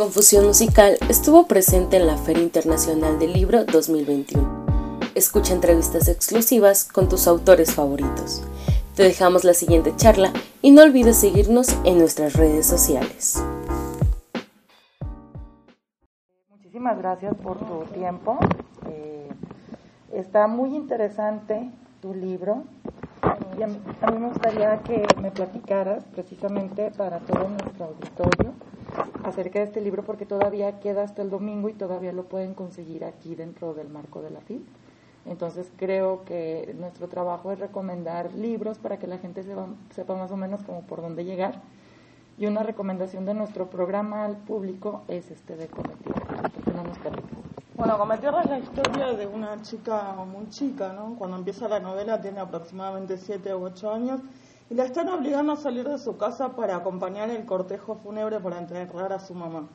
Confusión Musical estuvo presente en la Feria Internacional del Libro 2021. Escucha entrevistas exclusivas con tus autores favoritos. Te dejamos la siguiente charla y no olvides seguirnos en nuestras redes sociales. Muchísimas gracias por tu tiempo. Eh, está muy interesante tu libro. Y a mí, me gustaría que me platicaras precisamente para todo nuestro auditorio acerca de este libro porque todavía queda hasta el domingo y todavía lo pueden conseguir aquí dentro del marco de la FIL. Entonces creo que nuestro trabajo es recomendar libros para que la gente sepa, sepa más o menos como por dónde llegar. Y una recomendación de nuestro programa al público es este de Cometierra. ¿Por qué no nos platicas? Bueno, Cometierra es la historia de una chica muy chica, ¿no? Cuando empieza la novela tiene aproximadamente 7 u 8 años y la están obligando a salir de su casa para acompañar el cortejo fúnebre para enterrar a su mamá.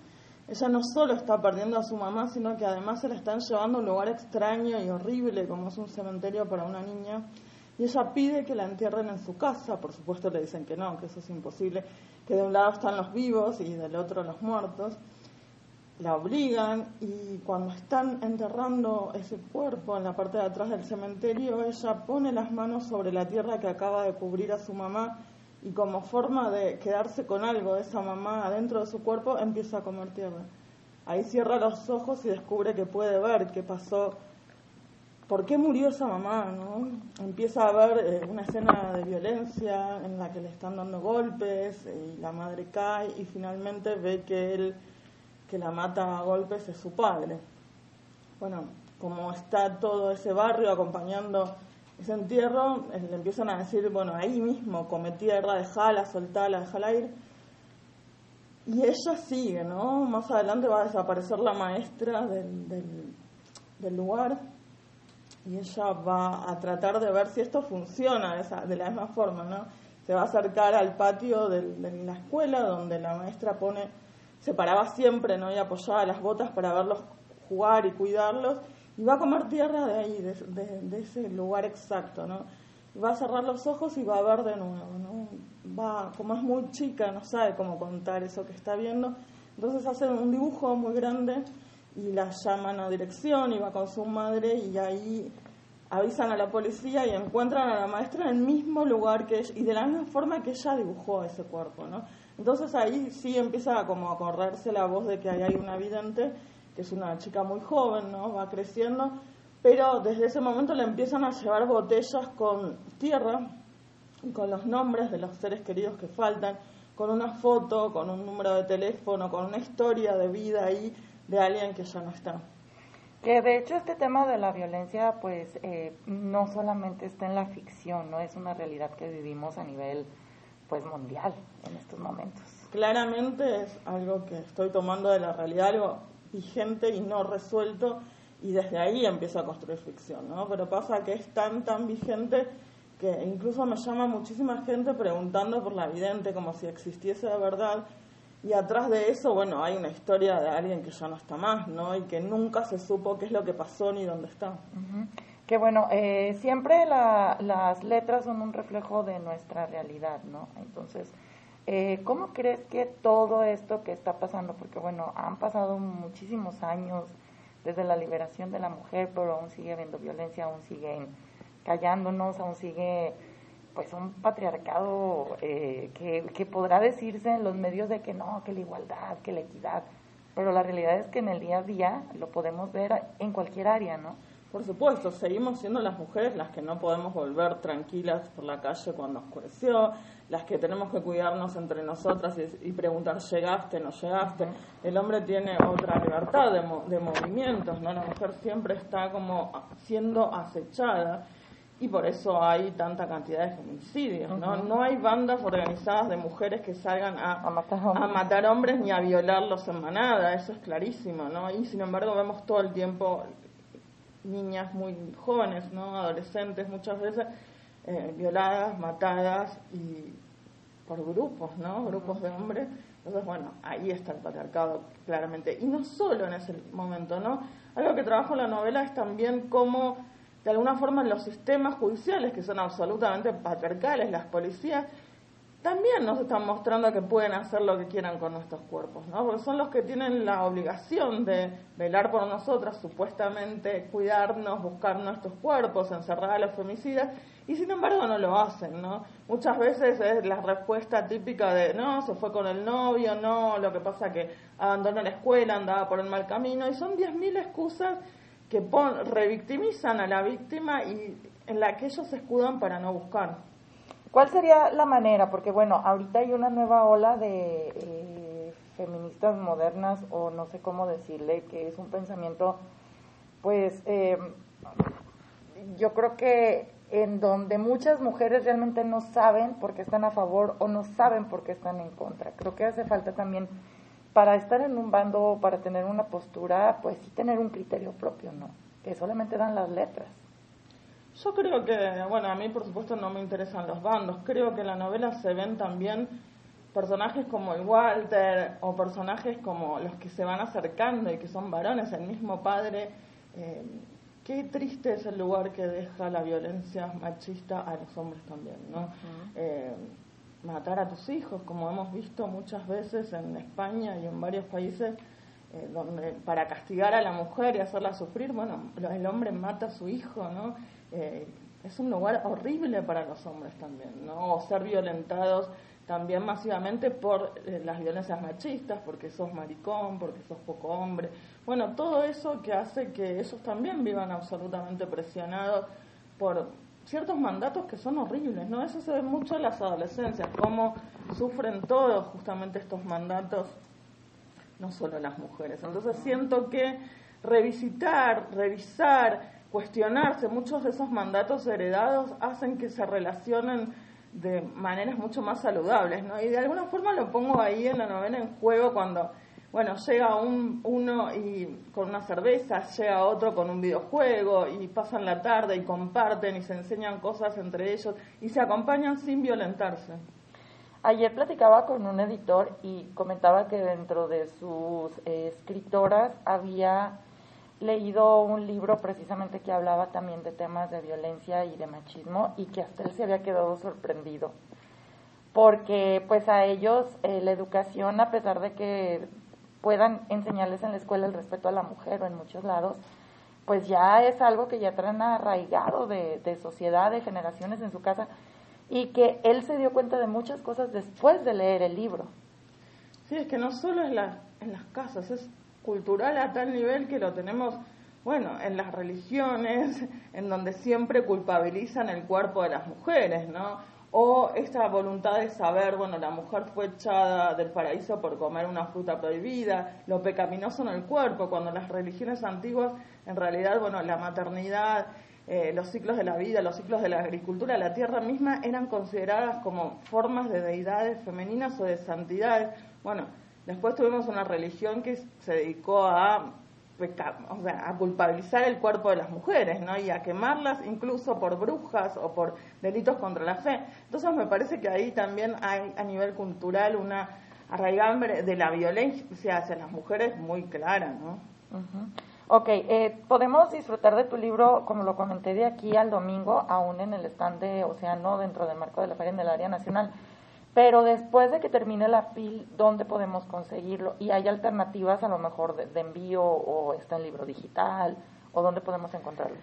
Ella no solo está perdiendo a su mamá, sino que además se la están llevando a un lugar extraño y horrible como es un cementerio para una niña. Y ella pide que la entierren en su casa, por supuesto le dicen que no, que eso es imposible, que de un lado están los vivos y del otro los muertos. La obligan y cuando están enterrando ese cuerpo en la parte de atrás del cementerio, ella pone las manos sobre la tierra que acaba de cubrir a su mamá y como forma de quedarse con algo de esa mamá adentro de su cuerpo, empieza a comer tierra. Ahí cierra los ojos y descubre que puede ver qué pasó, por qué murió esa mamá, ¿no? Empieza a ver eh, una escena de violencia en la que le están dando golpes y la madre cae y finalmente ve que él que la mata a golpes es su padre. Bueno, como está todo ese barrio acompañando ese entierro, eh, le empiezan a decir, bueno, ahí mismo, come tierra, dejala, soltala, dejala ir. Y ella sigue, ¿no? Más adelante va a desaparecer la maestra del, del, lugar y ella va a tratar de ver si esto funciona de, la misma forma, ¿no? Se va a acercar al patio de la escuela donde la maestra pone, se paraba siempre, ¿no? Y apoyaba las botas para verlos jugar y cuidarlos y va a comer tierra de ahí, de, ese lugar exacto, ¿no? Va a cerrar los ojos y va a ver de nuevo, ¿no? Va, como es muy chica, no sabe cómo contar eso que está viendo, entonces hace un dibujo muy grande y la llaman a dirección y va con su madre y ahí avisan a la policía y encuentran a la maestra en el mismo lugar que ella, y de la misma forma que ella dibujó ese cuerpo, ¿no? Entonces ahí sí empieza como a correrse la voz de que ahí hay una vidente que es una chica muy joven, ¿no? Va creciendo, pero desde ese momento le empiezan a llevar botellas con tierra, con los nombres de los seres queridos que faltan, con una foto, con un número de teléfono, con una historia de vida ahí de alguien que ya no está. Que de hecho este tema de la violencia, pues eh, no solamente está en la ficción, no es una realidad que vivimos a nivel, pues mundial en estos momentos. Claramente es algo que estoy tomando de la realidad, algo vigente y no resuelto y desde ahí empiezo a construir ficción, ¿no? Pero pasa que es tan, tan vigente que incluso me llama muchísima gente preguntando por la vidente como si existiese de verdad y atrás de eso, bueno, hay una historia de alguien que ya no está más, ¿no? Y que nunca se supo qué es lo que pasó ni dónde está. Uh. Que bueno, eh, siempre la, las letras son un reflejo de nuestra realidad, ¿no? Entonces, eh, ¿Cómo crees que todo esto que está pasando, porque bueno, han pasado muchísimos años desde la liberación de la mujer, pero aún sigue habiendo violencia, aún siguen callándonos, aún sigue pues un patriarcado eh, que, que podrá decirse en los medios de que no, que la igualdad, que la equidad, pero la realidad es que en el día a día lo podemos ver en cualquier área, ¿no? Por supuesto, seguimos siendo las mujeres las que no podemos volver tranquilas por la calle cuando oscureció, las que tenemos que cuidarnos entre nosotras y, y preguntar, ¿llegaste, no llegaste? El hombre tiene otra libertad de, de movimientos, ¿no? La mujer siempre está como siendo acechada y por eso hay tanta cantidad de feminicidios, ¿no? Uh -huh. No hay bandas organizadas de mujeres que salgan a, a, matar hombres. a, matar hombres ni a violarlos en manada, eso es clarísimo, ¿no? Y sin embargo vemos todo el tiempo niñas muy jóvenes, ¿no? Adolescentes muchas veces eh, violadas, matadas y por grupos, ¿no? Grupos de hombres. Entonces, bueno, ahí está el patriarcado claramente. Y no solo en ese momento, ¿no? Algo que trabajo en la novela es también cómo, de alguna forma, los sistemas judiciales, que son absolutamente patriarcales, las policías, también nos están mostrando que pueden hacer lo que quieran con nuestros cuerpos, ¿no? Porque son los que tienen la obligación de velar por nosotras, supuestamente cuidarnos, buscar nuestros cuerpos, encerrar a los femicidas, y sin embargo no lo hacen, ¿no? Muchas veces es la respuesta típica de, no, se fue con el novio, no, lo que pasa que abandonó la escuela, andaba por el mal camino, y son 10.000 excusas que revictimizan a la víctima y en la que ellos se escudan para no buscar. ¿Cuál sería la manera? Porque bueno, ahorita hay una nueva ola de eh, feministas modernas o no sé cómo decirle, que es un pensamiento, pues eh, yo creo que en donde muchas mujeres realmente no saben por qué están a favor o no saben por qué están en contra. Creo que hace falta también para estar en un bando para tener una postura, pues sí tener un criterio propio, ¿no? Que solamente dan las letras. Yo creo que, bueno, a mí por supuesto no me interesan los bandos. Creo que en la novela se ven también personajes como el Walter o personajes como los que se van acercando y que son varones, el mismo padre. Eh, qué triste es el lugar que deja la violencia machista a los hombres también, ¿no? Eh, matar a tus hijos, como hemos visto muchas veces en España y en varios países, eh, donde para castigar a la mujer y hacerla sufrir, bueno, el hombre mata a su hijo, ¿no? Eh, es un lugar horrible para los hombres también, ¿no? O ser violentados también masivamente por eh, las violencias machistas, porque sos maricón, porque sos poco hombre. Bueno, todo eso que hace que ellos también vivan absolutamente presionados por ciertos mandatos que son horribles, ¿no? Eso se ve mucho en las adolescencias, cómo sufren todos justamente estos mandatos, no solo las mujeres. Entonces siento que revisitar, revisar, cuestionarse. Muchos de esos mandatos heredados hacen que se relacionen de maneras mucho más saludables, ¿no? Y de alguna forma lo pongo ahí en la novela en juego cuando, bueno, llega un, uno y con una cerveza, llega otro con un videojuego y pasan la tarde y comparten y se enseñan cosas entre ellos y se acompañan sin violentarse. Ayer platicaba con un editor y comentaba que dentro de sus eh, escritoras había leído un libro precisamente que hablaba también de temas de violencia y de machismo y que hasta él se había quedado sorprendido porque pues a ellos eh, la educación a pesar de que puedan enseñarles en la escuela el respeto a la mujer o en muchos lados pues ya es algo que ya traen arraigado de, de sociedad, de generaciones en su casa y que él se dio cuenta de muchas cosas después de leer el libro. Sí, es que no solo es la, en las casas, es cultural a tal nivel que lo tenemos, bueno, en las religiones, en donde siempre culpabilizan el cuerpo de las mujeres, ¿no? O esta voluntad de saber, bueno, la mujer fue echada del paraíso por comer una fruta prohibida, lo pecaminoso en el cuerpo, cuando las religiones antiguas, en realidad, bueno, la maternidad, eh, los ciclos de la vida, los ciclos de la agricultura, la tierra misma eran consideradas como formas de deidades femeninas o de santidades. Bueno, Después tuvimos una religión que se dedicó a, o sea, a culpabilizar el cuerpo de las mujeres, ¿no? Y a quemarlas incluso por brujas o por delitos contra la fe. Entonces me parece que ahí también hay a nivel cultural una arraigambre de la violencia hacia las mujeres muy clara, ¿no? Ok, eh, podemos disfrutar de tu libro, como lo comenté, de aquí al domingo, aún en el stand de Océano, dentro del marco de la Feria en el Área Nacional. Pero después de que termine la PIL, ¿dónde podemos conseguirlo? Y hay alternativas a lo mejor de, envío o está en libro digital o dónde podemos encontrarlo.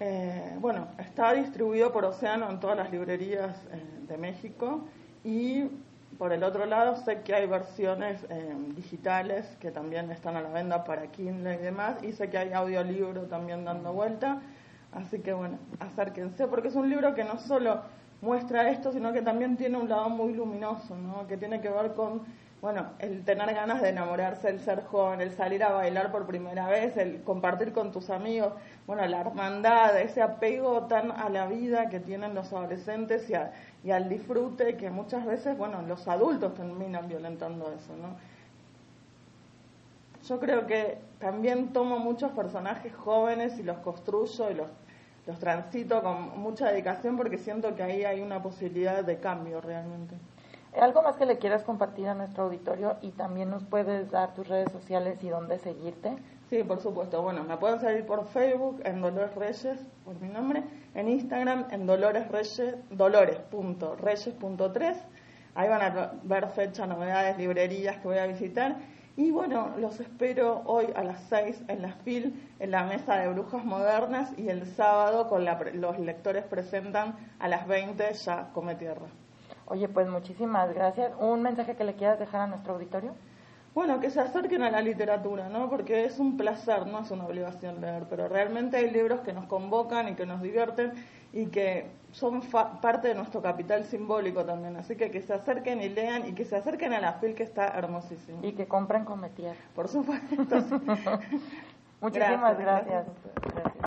Eh, bueno, está distribuido por Océano en todas las librerías eh, de México y por el otro lado sé que hay versiones eh, digitales que también están a la venta para Kindle y demás y sé que hay audiolibro también dando vuelta. Así que bueno, acérquense porque es un libro que no solo muestra esto, sino que también tiene un lado muy luminoso, ¿no? que tiene que ver con, bueno, el tener ganas de enamorarse, el ser joven, el salir a bailar por primera vez, el compartir con tus amigos, bueno, la hermandad, ese apego tan a la vida que tienen los adolescentes y, y al disfrute que muchas veces, bueno, los adultos terminan violentando eso, ¿no? Yo creo que también tomo muchos personajes jóvenes y los construyo y los los transito con mucha dedicación porque siento que ahí hay una posibilidad de cambio realmente. ¿Algo más que le quieras compartir a nuestro auditorio y también nos puedes dar tus redes sociales y dónde seguirte? Sí, por supuesto. Bueno, me pueden seguir por Facebook en Dolores Reyes, por mi nombre, en Instagram en Dolores Reyes, dolores.reyes.3. Ahí van a ver fecha, novedades, librerías que voy a visitar. Y bueno, los espero hoy a las 6 en la FIL, en la mesa de brujas modernas, y el sábado con los lectores presentan a las 20 ya Come Tierra. Oye, pues muchísimas gracias. ¿Un mensaje que le quieras dejar a nuestro auditorio? Bueno, que se acerquen a la literatura, ¿no? Porque es un placer, no es una obligación leer, pero realmente hay libros que nos convocan y que nos divierten y que son parte de nuestro capital simbólico también. Así que que se acerquen y lean y que se acerquen a la FIL que está hermosísimo. Y que compren con Metier. Por supuesto. Muchísimas gracias. gracias.